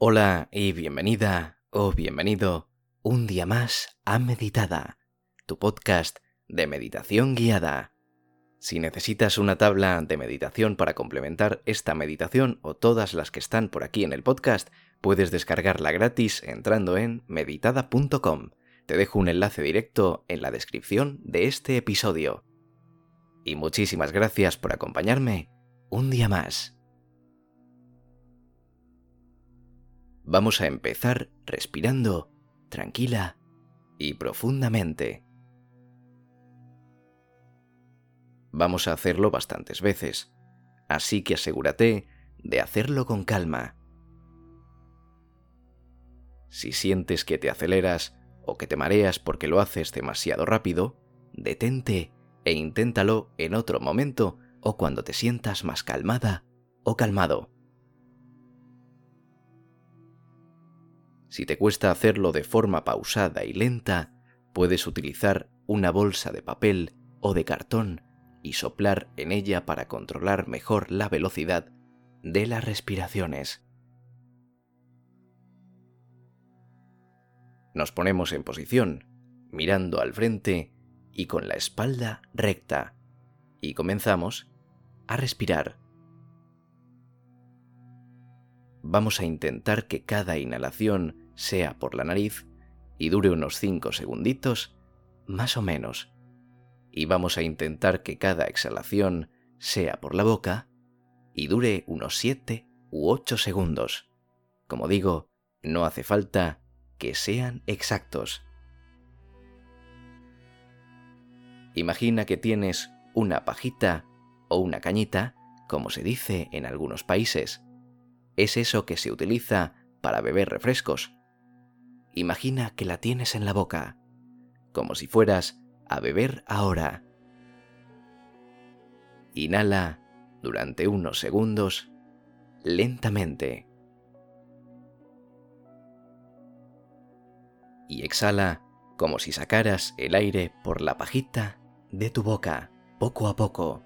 Hola y bienvenida o bienvenido un día más a Meditada, tu podcast de meditación guiada. Si necesitas una tabla de meditación para complementar esta meditación o todas las que están por aquí en el podcast, puedes descargarla gratis entrando en meditada.com. Te dejo un enlace directo en la descripción de este episodio. Y muchísimas gracias por acompañarme un día más. Vamos a empezar respirando tranquila y profundamente. Vamos a hacerlo bastantes veces, así que asegúrate de hacerlo con calma. Si sientes que te aceleras o que te mareas porque lo haces demasiado rápido, detente e inténtalo en otro momento o cuando te sientas más calmada o calmado. Si te cuesta hacerlo de forma pausada y lenta, puedes utilizar una bolsa de papel o de cartón y soplar en ella para controlar mejor la velocidad de las respiraciones. Nos ponemos en posición, mirando al frente y con la espalda recta, y comenzamos a respirar. Vamos a intentar que cada inhalación sea por la nariz y dure unos 5 segunditos, más o menos y vamos a intentar que cada exhalación sea por la boca y dure unos 7 u 8 segundos. Como digo, no hace falta que sean exactos. Imagina que tienes una pajita o una cañita, como se dice en algunos países. Es eso que se utiliza para beber refrescos. Imagina que la tienes en la boca, como si fueras a beber ahora. Inhala durante unos segundos lentamente. Y exhala como si sacaras el aire por la pajita de tu boca, poco a poco.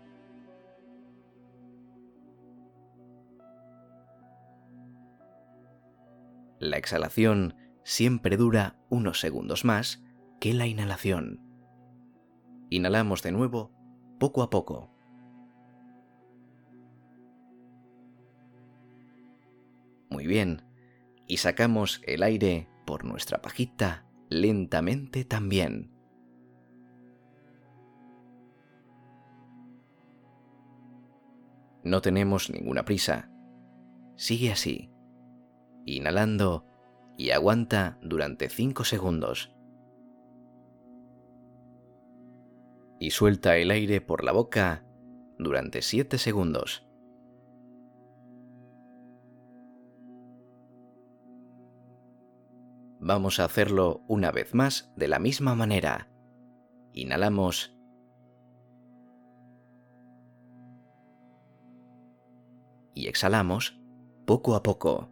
La exhalación siempre dura unos segundos más que la inhalación. Inhalamos de nuevo, poco a poco. Muy bien. Y sacamos el aire por nuestra pajita lentamente también. No tenemos ninguna prisa. Sigue así, inhalando y aguanta durante 5 segundos. y suelta el aire por la boca durante 7 segundos. Vamos a hacerlo una vez más de la misma manera. Inhalamos. Y exhalamos poco a poco.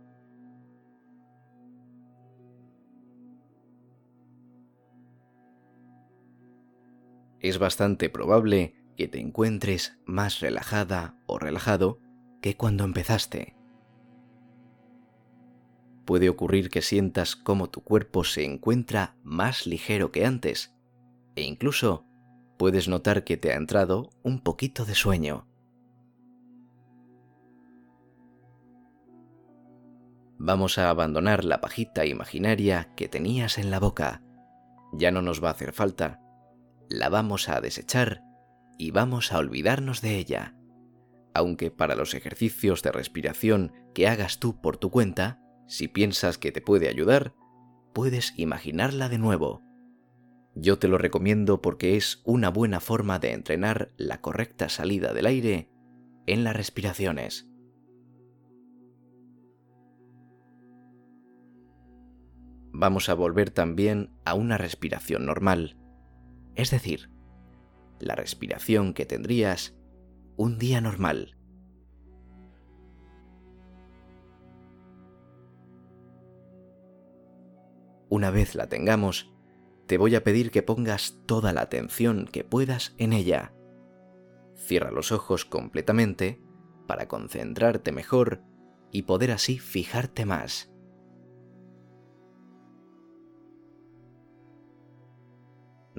Es bastante probable que te encuentres más relajada o relajado que cuando empezaste. Puede ocurrir que sientas cómo tu cuerpo se encuentra más ligero que antes e incluso puedes notar que te ha entrado un poquito de sueño. Vamos a abandonar la pajita imaginaria que tenías en la boca. Ya no nos va a hacer falta la vamos a desechar y vamos a olvidarnos de ella. Aunque para los ejercicios de respiración que hagas tú por tu cuenta, si piensas que te puede ayudar, puedes imaginarla de nuevo. Yo te lo recomiendo porque es una buena forma de entrenar la correcta salida del aire en las respiraciones. Vamos a volver también a una respiración normal, es decir, la respiración que tendrías un día normal. Una vez la tengamos, te voy a pedir que pongas toda la atención que puedas en ella. Cierra los ojos completamente para concentrarte mejor y poder así fijarte más.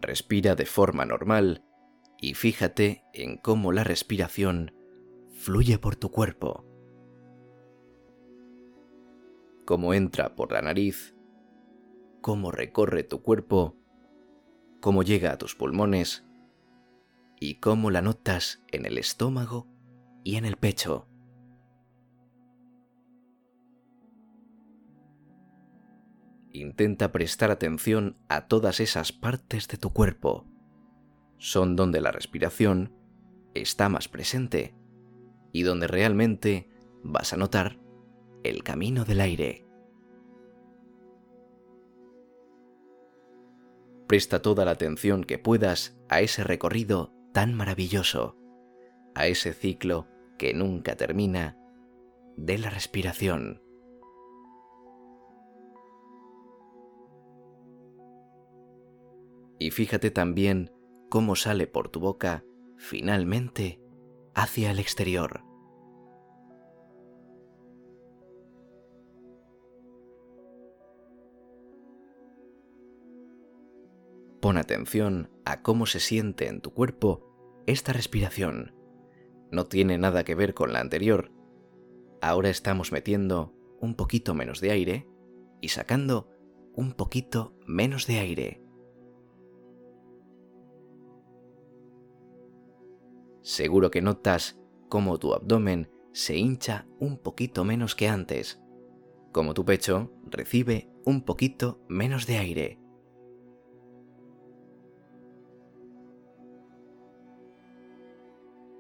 Respira de forma normal y fíjate en cómo la respiración fluye por tu cuerpo. Cómo entra por la nariz, cómo recorre tu cuerpo, cómo llega a tus pulmones y cómo la notas en el estómago y en el pecho. Intenta prestar atención a todas esas partes de tu cuerpo. Son donde la respiración está más presente y donde realmente vas a notar el camino del aire. Presta toda la atención que puedas a ese recorrido tan maravilloso, a ese ciclo que nunca termina de la respiración. Y fíjate también cómo sale por tu boca finalmente hacia el exterior. Pon atención a cómo se siente en tu cuerpo esta respiración. No tiene nada que ver con la anterior. Ahora estamos metiendo un poquito menos de aire y sacando un poquito menos de aire. Seguro que notas cómo tu abdomen se hincha un poquito menos que antes, como tu pecho recibe un poquito menos de aire.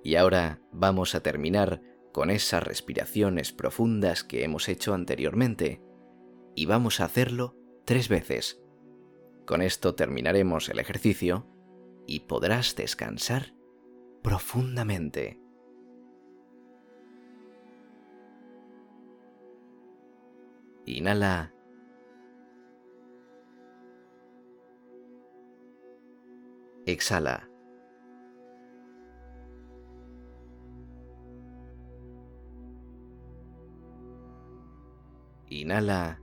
Y ahora vamos a terminar con esas respiraciones profundas que hemos hecho anteriormente, y vamos a hacerlo tres veces. Con esto terminaremos el ejercicio y podrás descansar profundamente. Inhala. Exhala. Inhala.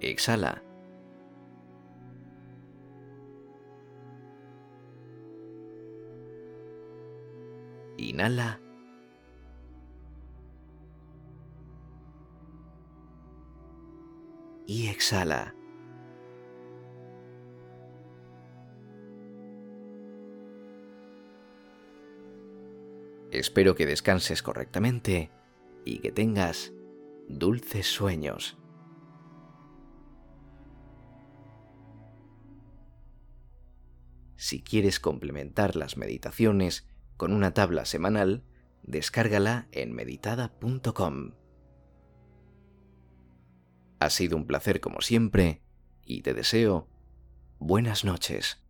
Exhala. Inhala. Y exhala. Espero que descanses correctamente y que tengas dulces sueños. Si quieres complementar las meditaciones con una tabla semanal, descárgala en meditada.com. Ha sido un placer como siempre y te deseo buenas noches.